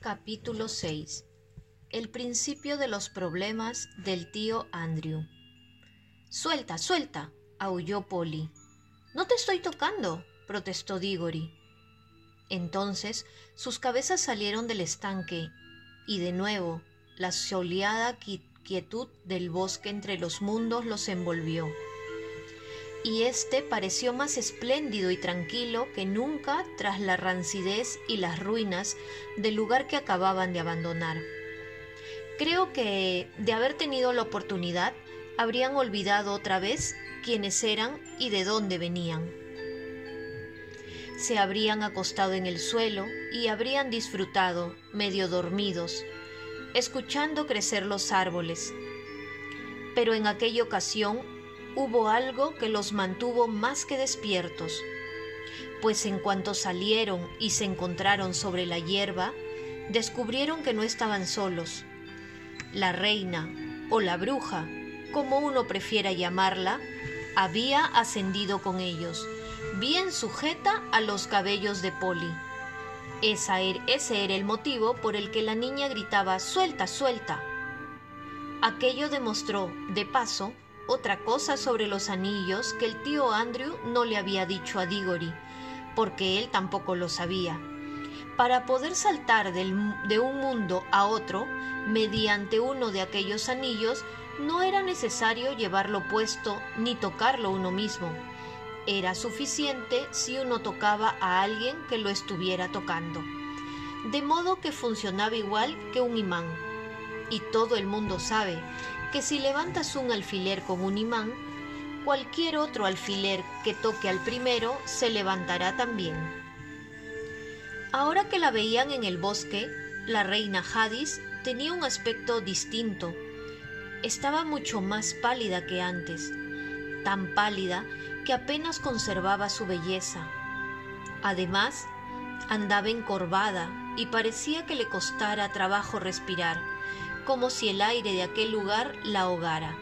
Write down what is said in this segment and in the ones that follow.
Capítulo 6 El principio de los problemas del tío Andrew. Suelta, suelta, aulló Polly. No te estoy tocando, protestó Diggory. Entonces sus cabezas salieron del estanque y de nuevo la soleada quietud del bosque entre los mundos los envolvió. Y éste pareció más espléndido y tranquilo que nunca tras la rancidez y las ruinas del lugar que acababan de abandonar. Creo que, de haber tenido la oportunidad, habrían olvidado otra vez quiénes eran y de dónde venían. Se habrían acostado en el suelo y habrían disfrutado, medio dormidos, escuchando crecer los árboles. Pero en aquella ocasión hubo algo que los mantuvo más que despiertos, pues en cuanto salieron y se encontraron sobre la hierba, descubrieron que no estaban solos. La reina, o la bruja, como uno prefiera llamarla, había ascendido con ellos, bien sujeta a los cabellos de Polly. Er, ese era el motivo por el que la niña gritaba Suelta, suelta. Aquello demostró, de paso, otra cosa sobre los anillos que el tío Andrew no le había dicho a Diggory, porque él tampoco lo sabía. Para poder saltar de un mundo a otro, mediante uno de aquellos anillos, no era necesario llevarlo puesto ni tocarlo uno mismo era suficiente si uno tocaba a alguien que lo estuviera tocando. De modo que funcionaba igual que un imán. Y todo el mundo sabe que si levantas un alfiler con un imán, cualquier otro alfiler que toque al primero se levantará también. Ahora que la veían en el bosque, la reina Hadis tenía un aspecto distinto. Estaba mucho más pálida que antes, tan pálida que apenas conservaba su belleza. Además, andaba encorvada y parecía que le costara trabajo respirar, como si el aire de aquel lugar la ahogara.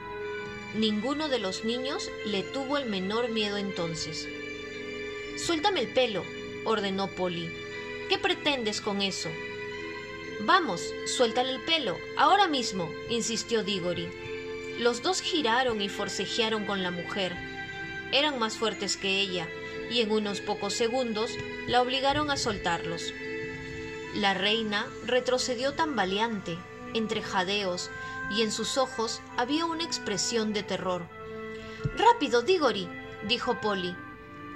Ninguno de los niños le tuvo el menor miedo entonces. Suéltame el pelo, ordenó Polly. ¿Qué pretendes con eso? Vamos, suéltale el pelo, ahora mismo, insistió Diggory. Los dos giraron y forcejearon con la mujer eran más fuertes que ella y en unos pocos segundos la obligaron a soltarlos. La reina retrocedió tambaleante, entre jadeos, y en sus ojos había una expresión de terror. Rápido, Diggory, dijo Polly.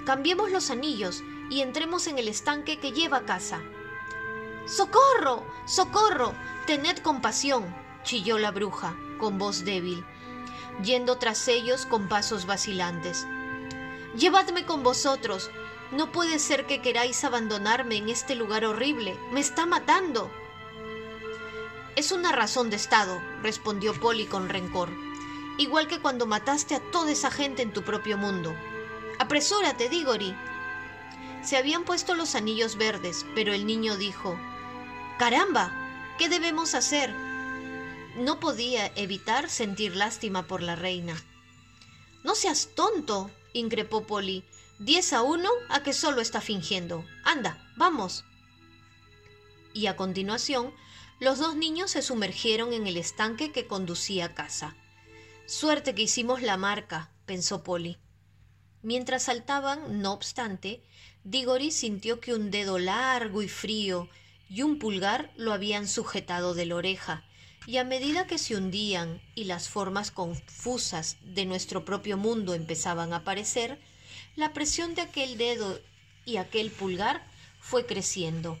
Cambiemos los anillos y entremos en el estanque que lleva a casa. ¡Socorro! ¡Socorro! Tened compasión, chilló la bruja, con voz débil, yendo tras ellos con pasos vacilantes. Llevadme con vosotros. No puede ser que queráis abandonarme en este lugar horrible. Me está matando. Es una razón de Estado, respondió Polly con rencor, igual que cuando mataste a toda esa gente en tu propio mundo. Apresúrate, Diggory. Se habían puesto los anillos verdes, pero el niño dijo, Caramba, ¿qué debemos hacer? No podía evitar sentir lástima por la reina. No seas tonto, increpó Polly. Diez a uno a que solo está fingiendo. Anda, vamos. Y a continuación, los dos niños se sumergieron en el estanque que conducía a casa. Suerte que hicimos la marca, pensó Polly. Mientras saltaban, no obstante, Diggory sintió que un dedo largo y frío y un pulgar lo habían sujetado de la oreja, y a medida que se hundían y las formas confusas de nuestro propio mundo empezaban a aparecer, la presión de aquel dedo y aquel pulgar fue creciendo.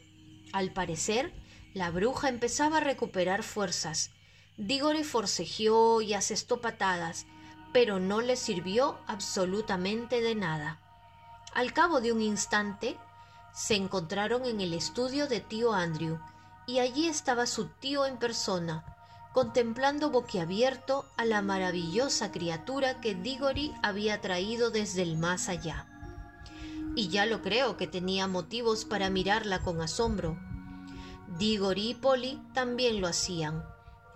Al parecer, la bruja empezaba a recuperar fuerzas. Dígore forcejeó y asestó patadas, pero no le sirvió absolutamente de nada. Al cabo de un instante, se encontraron en el estudio de tío Andrew, y allí estaba su tío en persona, contemplando boquiabierto a la maravillosa criatura que Diggory había traído desde el más allá. Y ya lo creo que tenía motivos para mirarla con asombro. Polly también lo hacían.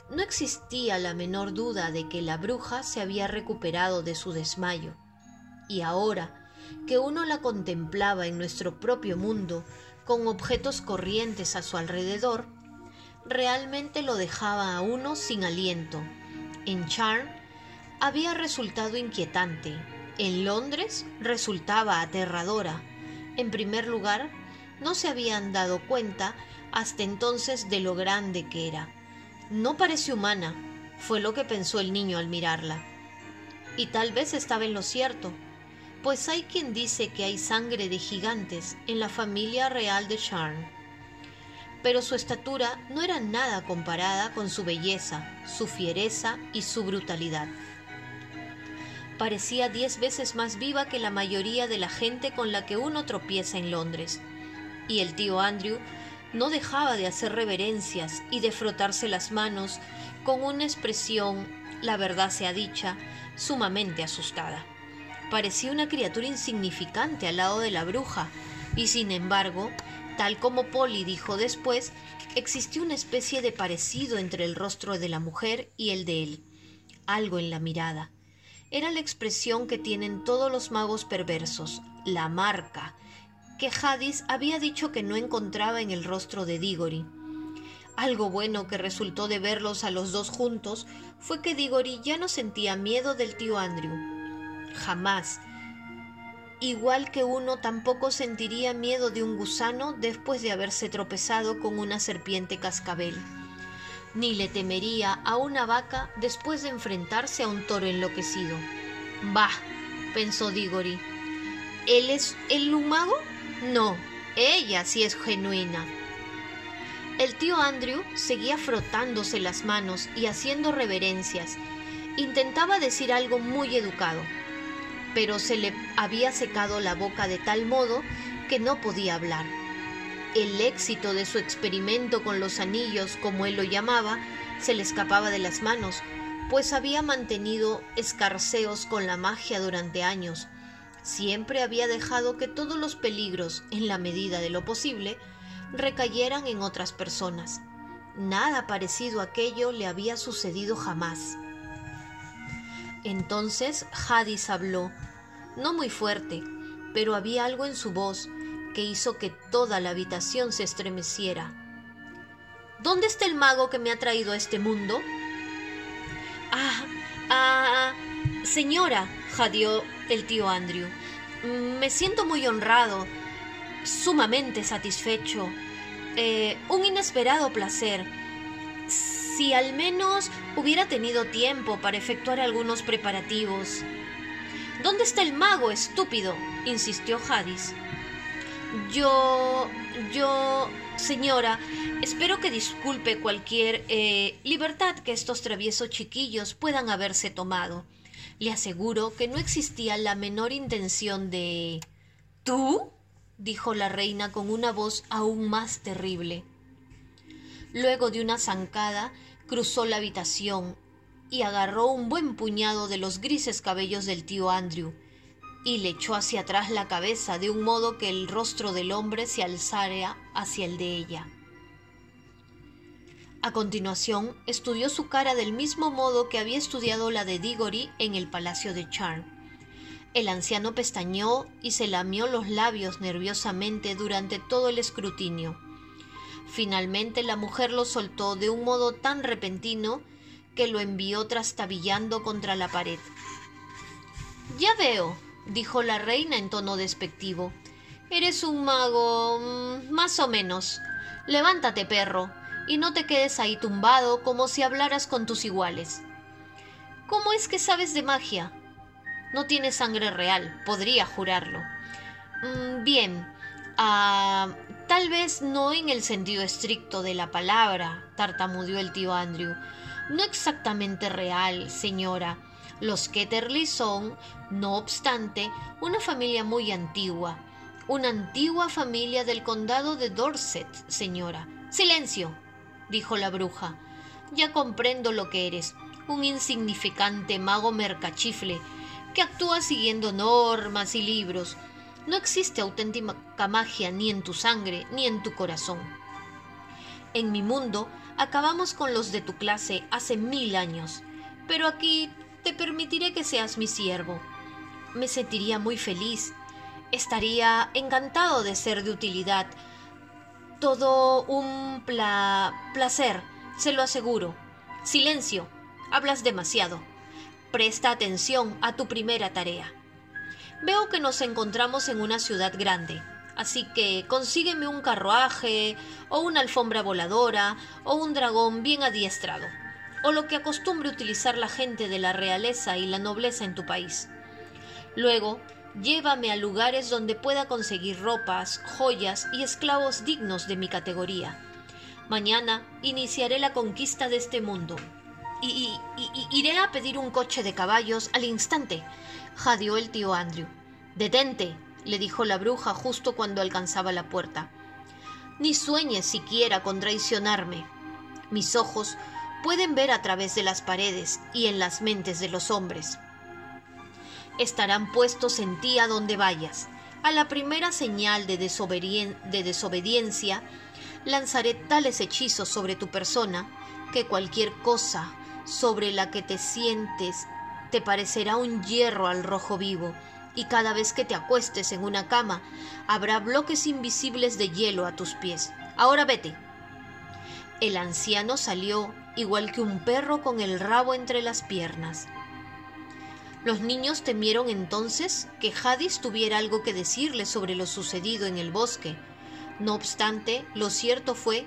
No existía la menor duda de que la bruja se había recuperado de su desmayo. Y ahora que uno la contemplaba en nuestro propio mundo, con objetos corrientes a su alrededor, realmente lo dejaba a uno sin aliento. En Charm había resultado inquietante. En Londres resultaba aterradora. En primer lugar, no se habían dado cuenta hasta entonces de lo grande que era. No parece humana, fue lo que pensó el niño al mirarla. Y tal vez estaba en lo cierto, pues hay quien dice que hay sangre de gigantes en la familia real de Charm. Pero su estatura no era nada comparada con su belleza, su fiereza y su brutalidad. Parecía diez veces más viva que la mayoría de la gente con la que uno tropieza en Londres. Y el tío Andrew no dejaba de hacer reverencias y de frotarse las manos con una expresión, la verdad sea dicha, sumamente asustada. Parecía una criatura insignificante al lado de la bruja, y sin embargo, tal como Polly dijo después, existió una especie de parecido entre el rostro de la mujer y el de él, algo en la mirada. Era la expresión que tienen todos los magos perversos, la marca, que Hadis había dicho que no encontraba en el rostro de Diggory. Algo bueno que resultó de verlos a los dos juntos fue que Diggory ya no sentía miedo del tío Andrew. Jamás. Igual que uno tampoco sentiría miedo de un gusano después de haberse tropezado con una serpiente cascabel. Ni le temería a una vaca después de enfrentarse a un toro enloquecido. Bah, pensó Diggory. ¿Él es el lumago? No, ella sí es genuina. El tío Andrew seguía frotándose las manos y haciendo reverencias. Intentaba decir algo muy educado, pero se le había secado la boca de tal modo que no podía hablar. El éxito de su experimento con los anillos, como él lo llamaba, se le escapaba de las manos, pues había mantenido escarceos con la magia durante años Siempre había dejado que todos los peligros, en la medida de lo posible, recayeran en otras personas. Nada parecido a aquello le había sucedido jamás. Entonces Hadis habló, no muy fuerte, pero había algo en su voz que hizo que toda la habitación se estremeciera. ¿Dónde está el mago que me ha traído a este mundo? Ah, ah, señora, jadeó el tío Andrew. Me siento muy honrado, sumamente satisfecho, eh, un inesperado placer. Si al menos hubiera tenido tiempo para efectuar algunos preparativos. ¿Dónde está el mago, estúpido? insistió Hadis. Yo. yo. señora, espero que disculpe cualquier eh, libertad que estos traviesos chiquillos puedan haberse tomado. Le aseguro que no existía la menor intención de... ¿Tú? dijo la reina con una voz aún más terrible. Luego de una zancada, cruzó la habitación y agarró un buen puñado de los grises cabellos del tío Andrew y le echó hacia atrás la cabeza de un modo que el rostro del hombre se alzara hacia el de ella. A continuación, estudió su cara del mismo modo que había estudiado la de Diggory en el palacio de Charm. El anciano pestañeó y se lamió los labios nerviosamente durante todo el escrutinio. Finalmente la mujer lo soltó de un modo tan repentino que lo envió trastabillando contra la pared. Ya veo, dijo la reina en tono despectivo. Eres un mago. Mm, más o menos. Levántate, perro y no te quedes ahí tumbado como si hablaras con tus iguales. ¿Cómo es que sabes de magia? No tienes sangre real, podría jurarlo. Mm, bien, ah, tal vez no en el sentido estricto de la palabra, tartamudeó el tío Andrew. No exactamente real, señora. Los Ketterly son, no obstante, una familia muy antigua. Una antigua familia del condado de Dorset, señora. Silencio dijo la bruja. Ya comprendo lo que eres, un insignificante mago mercachifle que actúa siguiendo normas y libros. No existe auténtica magia ni en tu sangre ni en tu corazón. En mi mundo acabamos con los de tu clase hace mil años, pero aquí te permitiré que seas mi siervo. Me sentiría muy feliz. Estaría encantado de ser de utilidad Todo un placer, se lo aseguro. Silencio, hablas demasiado. Presta atención a tu primera tarea. Veo que nos encontramos en una ciudad grande, así que consígueme un carruaje, o una alfombra voladora, o un dragón bien adiestrado, o lo que acostumbre utilizar la gente de la realeza y la nobleza en tu país. Luego, llévame a lugares donde pueda conseguir ropas, joyas y esclavos dignos de mi categoría. Mañana iniciaré la conquista de este mundo. Y, iré a pedir un coche de caballos al instante, jadeó el tío Andrew. Detente, le dijo la bruja justo cuando alcanzaba la puerta. Ni sueñes siquiera con traicionarme. Mis ojos pueden ver a través de las paredes y en las mentes de los hombres. Estarán puestos en ti a donde vayas. A la primera señal de, de desobediencia, lanzaré tales hechizos sobre tu persona que cualquier cosa sobre la que te sientes te parecerá un hierro al rojo vivo, y cada vez que te acuestes en una cama habrá bloques invisibles de hielo a tus pies. Ahora vete. El anciano salió igual que un perro con el rabo entre las piernas. Los niños temieron entonces que Hadis tuviera algo que decirle sobre lo sucedido en el bosque. No obstante, lo cierto fue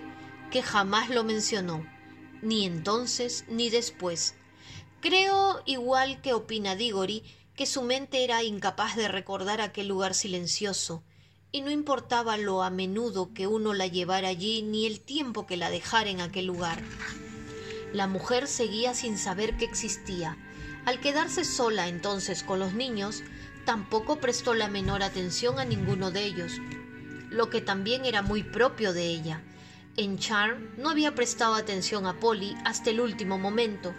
que jamás lo mencionó, ni entonces ni después. Creo, igual que opina Diggory, que su mente era incapaz de recordar aquel lugar silencioso, y no importaba lo a menudo que uno la llevara allí ni el tiempo que la dejara en aquel lugar. La mujer seguía sin saber que existía. Al quedarse sola entonces con los niños, tampoco prestó la menor atención a ninguno de ellos, lo que también era muy propio de ella. En Charm no había prestado atención a Polly hasta el último momento,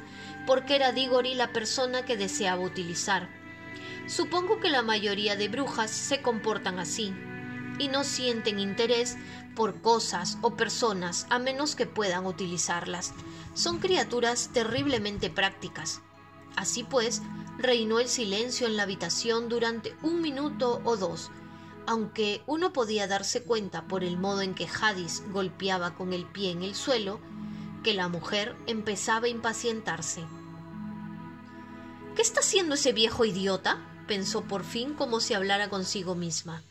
porque era Diggory la persona que deseaba utilizar. Supongo que la mayoría de brujas se comportan así y no sienten interés por cosas o personas a menos que puedan utilizarlas. Son criaturas terriblemente prácticas. Así pues, reinó el silencio en la habitación durante un minuto o dos, aunque uno podía darse cuenta por el modo en que Hadis golpeaba con el pie en el suelo, que la mujer empezaba a impacientarse. ¿Qué está haciendo ese viejo idiota? pensó por fin como si hablara consigo misma.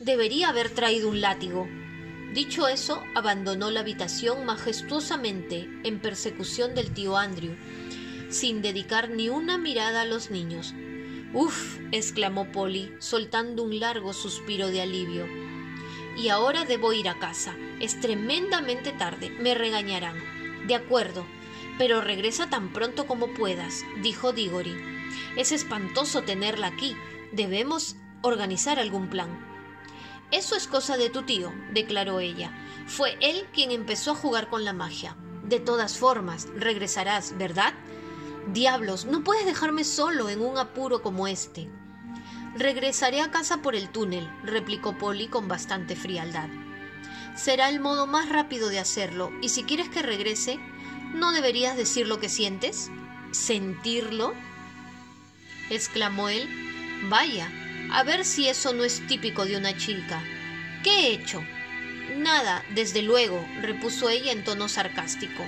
Debería haber traído un látigo. Dicho eso, abandonó la habitación majestuosamente en persecución del tío Andrew, sin dedicar ni una mirada a los niños. Uf, exclamó Polly, soltando un largo suspiro de alivio. Y ahora debo ir a casa. Es tremendamente tarde. Me regañarán. De acuerdo, pero regresa tan pronto como puedas, dijo Diggory. Es espantoso tenerla aquí. Debemos organizar algún plan. Eso es cosa de tu tío, declaró ella. Fue él quien empezó a jugar con la magia. De todas formas, regresarás, ¿verdad? Diablos, no puedes dejarme solo en un apuro como este. Regresaré a casa por el túnel, replicó Polly con bastante frialdad. Será el modo más rápido de hacerlo, y si quieres que regrese, ¿no deberías decir lo que sientes? ¿Sentirlo? exclamó él. Vaya, a ver si eso no es típico de una chica. ¿Qué he hecho? Nada, desde luego, repuso ella en tono sarcástico.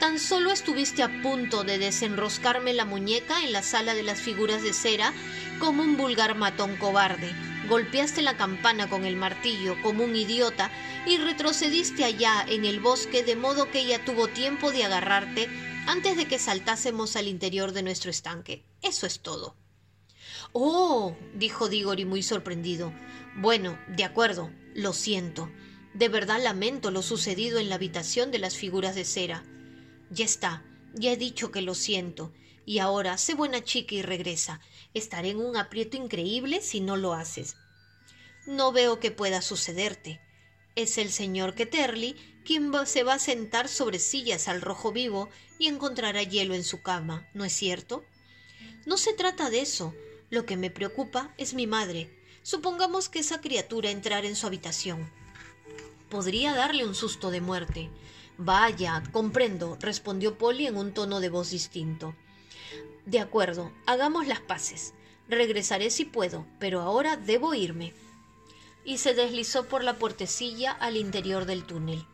Tan solo estuviste a punto de desenroscarme la muñeca en la sala de las figuras de cera como un vulgar matón cobarde. Golpeaste la campana con el martillo como un idiota y retrocediste allá en el bosque de modo que ella tuvo tiempo de agarrarte antes de que saltásemos al interior de nuestro estanque. Eso es todo. Oh, dijo Diggory muy sorprendido. Bueno, de acuerdo, lo siento. De verdad lamento lo sucedido en la habitación de las figuras de cera. Ya está, ya he dicho que lo siento. Y ahora sé buena chica y regresa. Estaré en un aprieto increíble si no lo haces. No veo que pueda sucederte. Es el señor Ketterly quien se va a sentar sobre sillas al rojo vivo y encontrará hielo en su cama, ¿no es cierto? No se trata de eso. Lo que me preocupa es mi madre. Supongamos que esa criatura entrara en su habitación. Podría darle un susto de muerte. Vaya, comprendo, respondió Polly en un tono de voz distinto. De acuerdo, hagamos las paces. Regresaré si puedo, pero ahora debo irme. y se deslizó por la puertecilla al interior del túnel.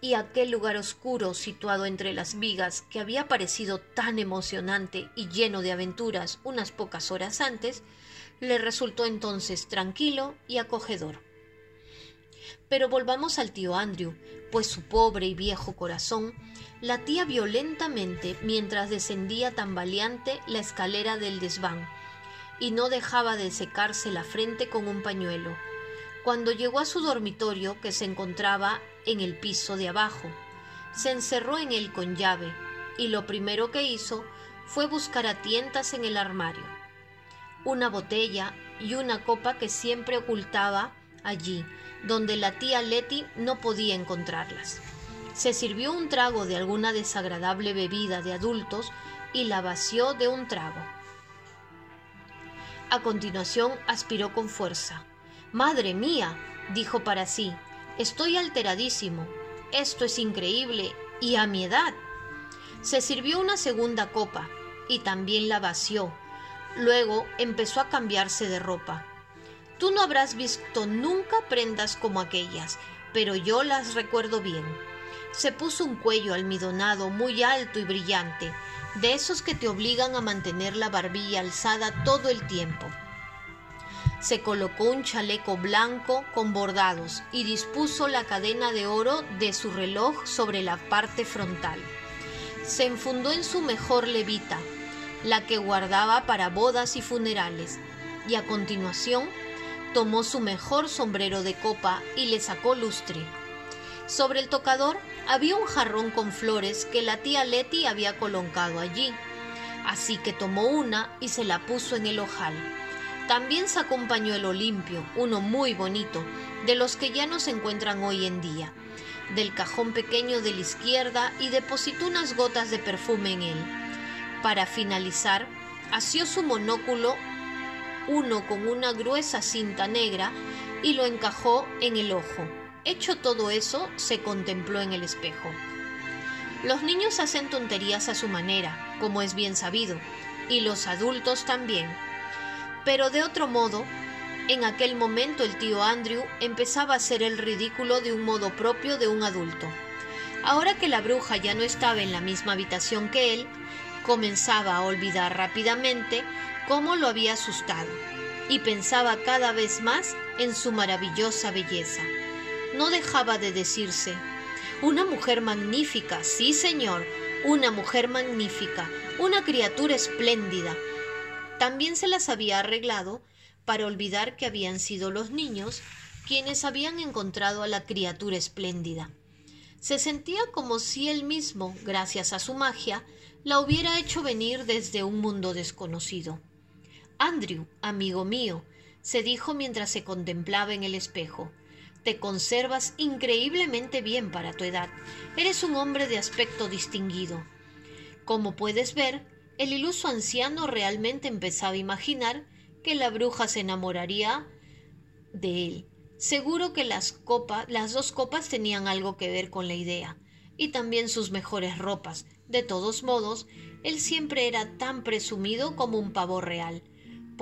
Y aquel lugar oscuro situado entre las vigas que había parecido tan emocionante y lleno de aventuras unas pocas horas antes, le resultó entonces tranquilo y acogedor. Pero volvamos al tío Andrew, pues su pobre y viejo corazón latía violentamente mientras descendía tambaleante la escalera del desván, y no dejaba de secarse la frente con un pañuelo cuando llegó a su dormitorio, que se encontraba en el piso de abajo, se encerró en él con llave y lo primero que hizo fue buscar a tientas en el armario. Una botella y una copa que siempre ocultaba allí, donde la tía Letty no podía encontrarlas. Se sirvió un trago de alguna desagradable bebida de adultos y la vació de un trago. A continuación aspiró con fuerza. Madre mía, dijo para sí, estoy alteradísimo. Esto es increíble y a mi edad. Se sirvió una segunda copa y también la vació. Luego empezó a cambiarse de ropa. Tú no habrás visto nunca prendas como aquellas, pero yo las recuerdo bien. Se puso un cuello almidonado muy alto y brillante, de esos que te obligan a mantener la barbilla alzada todo el tiempo se colocó un chaleco blanco con bordados y dispuso la cadena de oro de su reloj sobre la parte frontal. Se enfundó en su mejor levita, la que guardaba para bodas y funerales, y a continuación tomó su mejor sombrero de copa y le sacó lustre. Sobre el tocador había un jarrón con flores que la tía Letty había colocado allí, así que tomó una y se la puso en el ojal. También sacó un pañuelo limpio, uno muy bonito, de los que ya no se encuentran hoy en día, del cajón pequeño de la izquierda y depositó unas gotas de perfume en él. Para finalizar, asió su monóculo, uno con una gruesa cinta negra, y lo encajó en el ojo. Hecho todo eso, se contempló en el espejo. Los niños hacen tonterías a su manera, como es bien sabido, y los adultos también. Pero de otro modo, en aquel momento el tío Andrew empezaba a hacer el ridículo de un modo propio de un adulto. Ahora que la bruja ya no estaba en la misma habitación que él, comenzaba a olvidar rápidamente cómo lo había asustado y pensaba cada vez más en su maravillosa belleza. No dejaba de decirse, una mujer magnífica, sí señor, una mujer magnífica, una criatura espléndida, también se las había arreglado para olvidar que habían sido los niños quienes habían encontrado a la criatura espléndida. Se sentía como si él mismo, gracias a su magia, la hubiera hecho venir desde un mundo desconocido. Andrew, amigo mío, se dijo mientras se contemplaba en el espejo, te conservas increíblemente bien para tu edad. Eres un hombre de aspecto distinguido. Como puedes ver, el iluso anciano realmente empezaba a imaginar que la bruja se enamoraría de él. Seguro que las copas, las dos copas tenían algo que ver con la idea, y también sus mejores ropas. De todos modos, él siempre era tan presumido como un pavo real.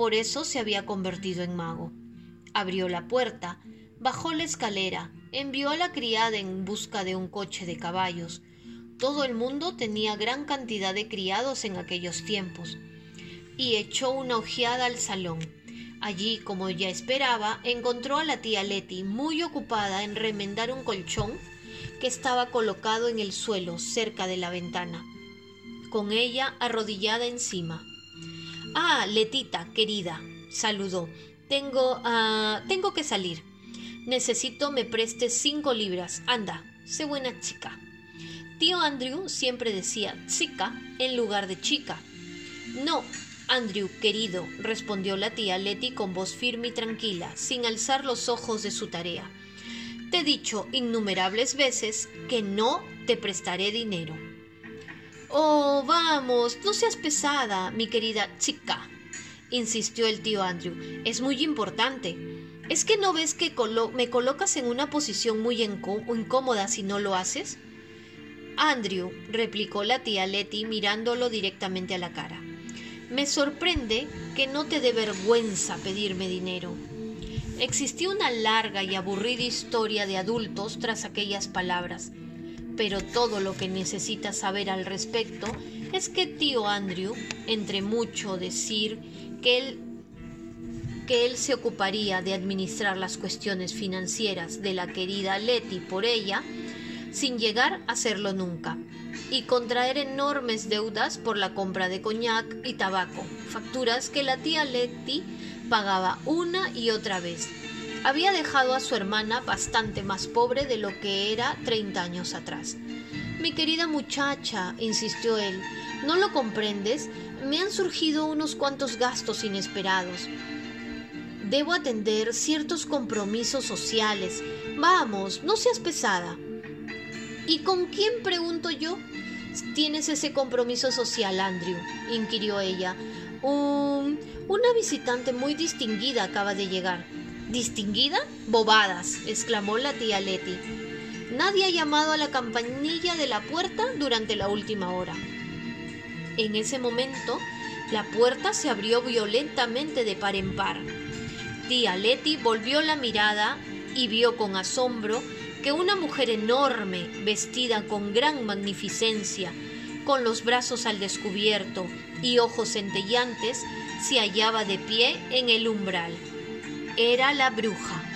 Por eso se había convertido en mago. Abrió la puerta, bajó la escalera, envió a la criada en busca de un coche de caballos, todo el mundo tenía gran cantidad de criados en aquellos tiempos. Y echó una ojeada al salón. Allí, como ya esperaba, encontró a la tía Letty muy ocupada en remendar un colchón que estaba colocado en el suelo cerca de la ventana, con ella arrodillada encima. Ah, Letita, querida, saludó. Tengo, ah, tengo que salir. Necesito me prestes cinco libras. Anda, sé buena chica. Tío Andrew siempre decía chica en lugar de chica. No, Andrew, querido, respondió la tía Letty con voz firme y tranquila, sin alzar los ojos de su tarea. Te he dicho innumerables veces que no te prestaré dinero. Oh, vamos, no seas pesada, mi querida chica, insistió el tío Andrew. Es muy importante. ¿Es que no ves que me colocas en una posición muy incómoda si no lo haces? Andrew, replicó la tía Letty mirándolo directamente a la cara. Me sorprende que no te dé vergüenza pedirme dinero. Existía una larga y aburrida historia de adultos tras aquellas palabras, pero todo lo que necesitas saber al respecto es que tío Andrew, entre mucho decir que él que él se ocuparía de administrar las cuestiones financieras de la querida Letty por ella, sin llegar a hacerlo nunca, y contraer enormes deudas por la compra de coñac y tabaco, facturas que la tía Letty pagaba una y otra vez. Había dejado a su hermana bastante más pobre de lo que era treinta años atrás. Mi querida muchacha, insistió él, ¿no lo comprendes? Me han surgido unos cuantos gastos inesperados. Debo atender ciertos compromisos sociales. Vamos, no seas pesada. ¿Y con quién, pregunto yo? ¿Tienes ese compromiso social, Andrew? inquirió ella. una visitante muy distinguida acaba de llegar. ¿Distinguida? Bobadas, exclamó la tía Letty. Nadie ha llamado a la campanilla de la puerta durante la última hora. En ese momento, la puerta se abrió violentamente de par en par. Tía Letty volvió la mirada y vio con asombro que una mujer enorme, vestida con gran magnificencia, con los brazos al descubierto y ojos centellantes, se hallaba de pie en el umbral. Era la bruja.